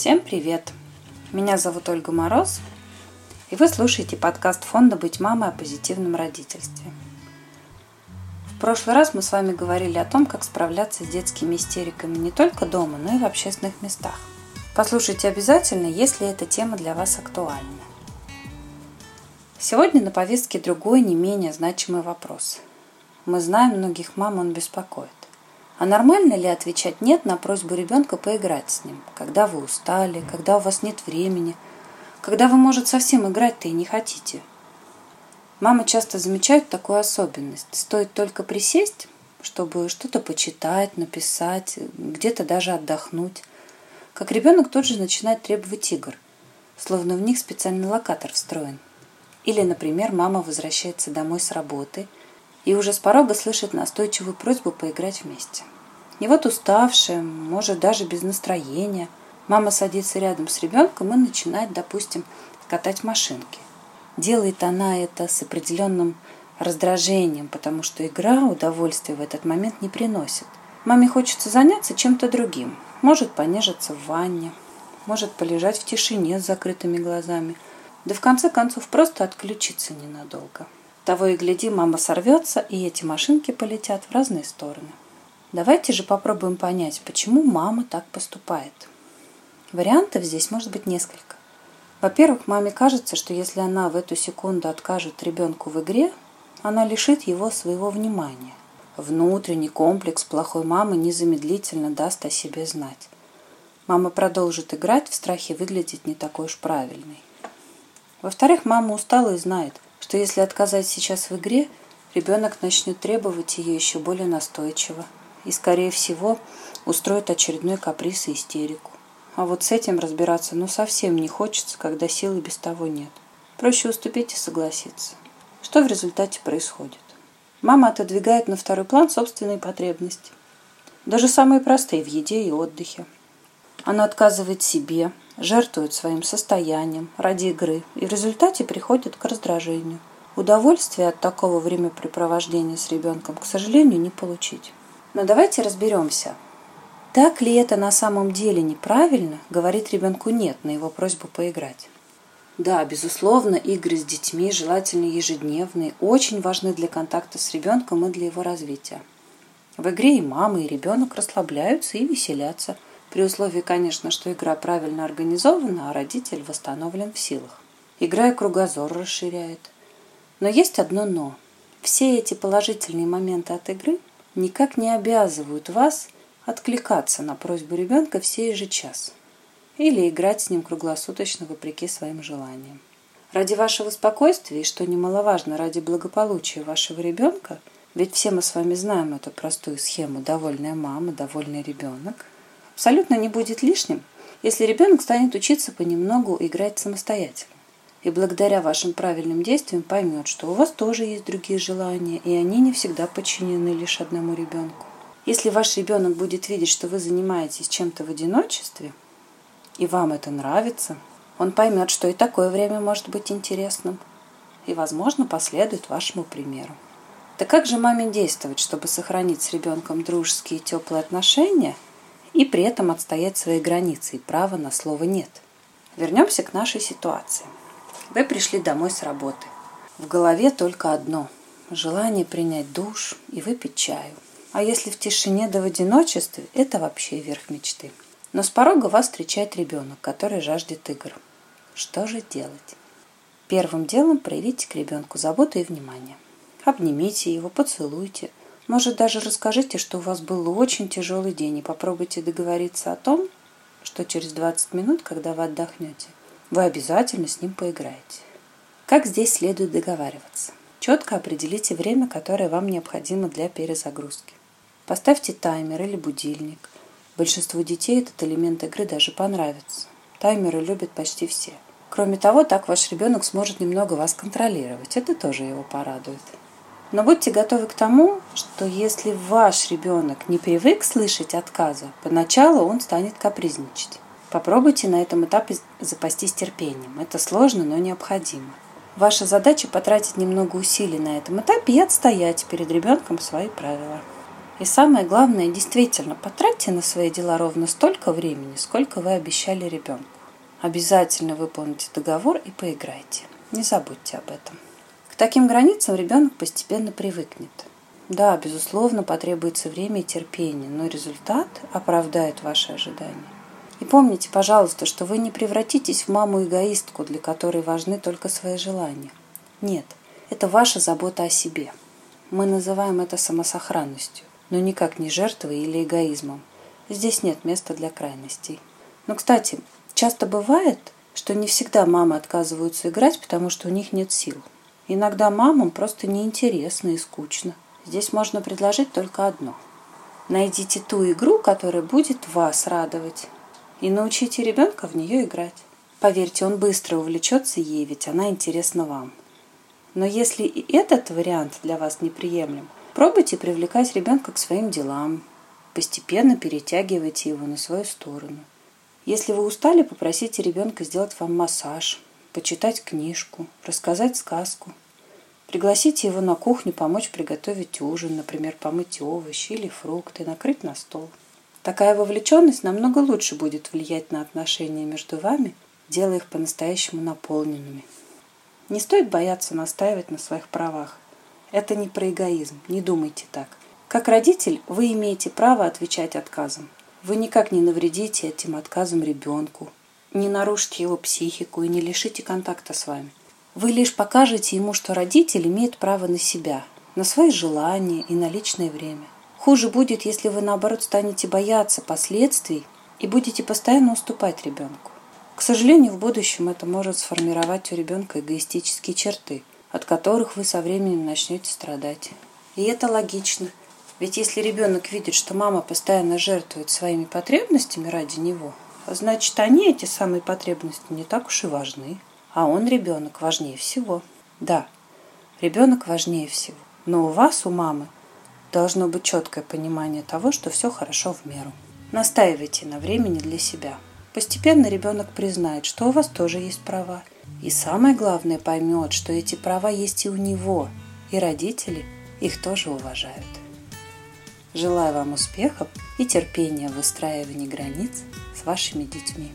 Всем привет! Меня зовут Ольга Мороз, и вы слушаете подкаст фонда «Быть мамой о позитивном родительстве». В прошлый раз мы с вами говорили о том, как справляться с детскими истериками не только дома, но и в общественных местах. Послушайте обязательно, если эта тема для вас актуальна. Сегодня на повестке другой, не менее значимый вопрос. Мы знаем, многих мам он беспокоит. А нормально ли отвечать «нет» на просьбу ребенка поиграть с ним, когда вы устали, когда у вас нет времени, когда вы, может, совсем играть-то и не хотите? Мамы часто замечают такую особенность. Стоит только присесть, чтобы что-то почитать, написать, где-то даже отдохнуть, как ребенок тут же начинает требовать игр, словно в них специальный локатор встроен. Или, например, мама возвращается домой с работы – и уже с порога слышит настойчивую просьбу поиграть вместе. И вот уставшая, может даже без настроения, мама садится рядом с ребенком и начинает, допустим, катать машинки. Делает она это с определенным раздражением, потому что игра удовольствия в этот момент не приносит. Маме хочется заняться чем-то другим. Может понежиться в ванне, может полежать в тишине с закрытыми глазами, да в конце концов просто отключиться ненадолго. Того и гляди, мама сорвется, и эти машинки полетят в разные стороны. Давайте же попробуем понять, почему мама так поступает. Вариантов здесь может быть несколько. Во-первых, маме кажется, что если она в эту секунду откажет ребенку в игре, она лишит его своего внимания. Внутренний комплекс плохой мамы незамедлительно даст о себе знать. Мама продолжит играть в страхе выглядеть не такой уж правильной. Во-вторых, мама устала и знает – что если отказать сейчас в игре, ребенок начнет требовать ее еще более настойчиво и, скорее всего, устроит очередной каприз и истерику. А вот с этим разбираться ну совсем не хочется, когда силы без того нет. Проще уступить и согласиться. Что в результате происходит? Мама отодвигает на второй план собственные потребности. Даже самые простые в еде и отдыхе. Она отказывает себе, жертвуют своим состоянием ради игры и в результате приходят к раздражению. Удовольствия от такого времяпрепровождения с ребенком, к сожалению, не получить. Но давайте разберемся, так ли это на самом деле неправильно говорить ребенку «нет» на его просьбу поиграть? Да, безусловно, игры с детьми, желательно ежедневные, очень важны для контакта с ребенком и для его развития. В игре и мама, и ребенок расслабляются и веселятся – при условии, конечно, что игра правильно организована, а родитель восстановлен в силах. Игра и кругозор расширяет. Но есть одно «но». Все эти положительные моменты от игры никак не обязывают вас откликаться на просьбу ребенка в сей же час или играть с ним круглосуточно вопреки своим желаниям. Ради вашего спокойствия и, что немаловажно, ради благополучия вашего ребенка, ведь все мы с вами знаем эту простую схему «довольная мама, довольный ребенок», абсолютно не будет лишним, если ребенок станет учиться понемногу играть самостоятельно. И благодаря вашим правильным действиям поймет, что у вас тоже есть другие желания, и они не всегда подчинены лишь одному ребенку. Если ваш ребенок будет видеть, что вы занимаетесь чем-то в одиночестве, и вам это нравится, он поймет, что и такое время может быть интересным, и, возможно, последует вашему примеру. Так как же маме действовать, чтобы сохранить с ребенком дружеские и теплые отношения – и при этом отстоять свои границы и право на слово «нет». Вернемся к нашей ситуации. Вы пришли домой с работы. В голове только одно – желание принять душ и выпить чаю. А если в тишине да в одиночестве – это вообще верх мечты. Но с порога вас встречает ребенок, который жаждет игр. Что же делать? Первым делом проявите к ребенку заботу и внимание. Обнимите его, поцелуйте – может, даже расскажите, что у вас был очень тяжелый день, и попробуйте договориться о том, что через 20 минут, когда вы отдохнете, вы обязательно с ним поиграете. Как здесь следует договариваться? Четко определите время, которое вам необходимо для перезагрузки. Поставьте таймер или будильник. Большинству детей этот элемент игры даже понравится. Таймеры любят почти все. Кроме того, так ваш ребенок сможет немного вас контролировать. Это тоже его порадует. Но будьте готовы к тому, что если ваш ребенок не привык слышать отказа, поначалу он станет капризничать. Попробуйте на этом этапе запастись терпением. Это сложно, но необходимо. Ваша задача потратить немного усилий на этом этапе и отстоять перед ребенком свои правила. И самое главное, действительно, потратьте на свои дела ровно столько времени, сколько вы обещали ребенку. Обязательно выполните договор и поиграйте. Не забудьте об этом. Таким границам ребенок постепенно привыкнет. Да, безусловно, потребуется время и терпение, но результат оправдает ваши ожидания. И помните, пожалуйста, что вы не превратитесь в маму-эгоистку, для которой важны только свои желания. Нет, это ваша забота о себе. Мы называем это самосохранностью но никак не жертвой или эгоизмом. Здесь нет места для крайностей. Но, кстати, часто бывает, что не всегда мамы отказываются играть, потому что у них нет сил. Иногда мамам просто неинтересно и скучно. Здесь можно предложить только одно. Найдите ту игру, которая будет вас радовать, и научите ребенка в нее играть. Поверьте, он быстро увлечется ей, ведь она интересна вам. Но если и этот вариант для вас неприемлем – Пробуйте привлекать ребенка к своим делам, постепенно перетягивайте его на свою сторону. Если вы устали, попросите ребенка сделать вам массаж, почитать книжку, рассказать сказку. Пригласите его на кухню помочь приготовить ужин, например, помыть овощи или фрукты, накрыть на стол. Такая вовлеченность намного лучше будет влиять на отношения между вами, делая их по-настоящему наполненными. Не стоит бояться настаивать на своих правах – это не про эгоизм, не думайте так. Как родитель вы имеете право отвечать отказом. Вы никак не навредите этим отказом ребенку, не нарушите его психику и не лишите контакта с вами. Вы лишь покажете ему, что родитель имеет право на себя, на свои желания и на личное время. Хуже будет, если вы наоборот станете бояться последствий и будете постоянно уступать ребенку. К сожалению, в будущем это может сформировать у ребенка эгоистические черты – от которых вы со временем начнете страдать. И это логично. Ведь если ребенок видит, что мама постоянно жертвует своими потребностями ради него, значит, они, эти самые потребности, не так уж и важны. А он, ребенок, важнее всего. Да, ребенок важнее всего. Но у вас, у мамы, должно быть четкое понимание того, что все хорошо в меру. Настаивайте на времени для себя. Постепенно ребенок признает, что у вас тоже есть права, и самое главное поймет, что эти права есть и у него, и родители их тоже уважают. Желаю вам успехов и терпения в выстраивании границ с вашими детьми.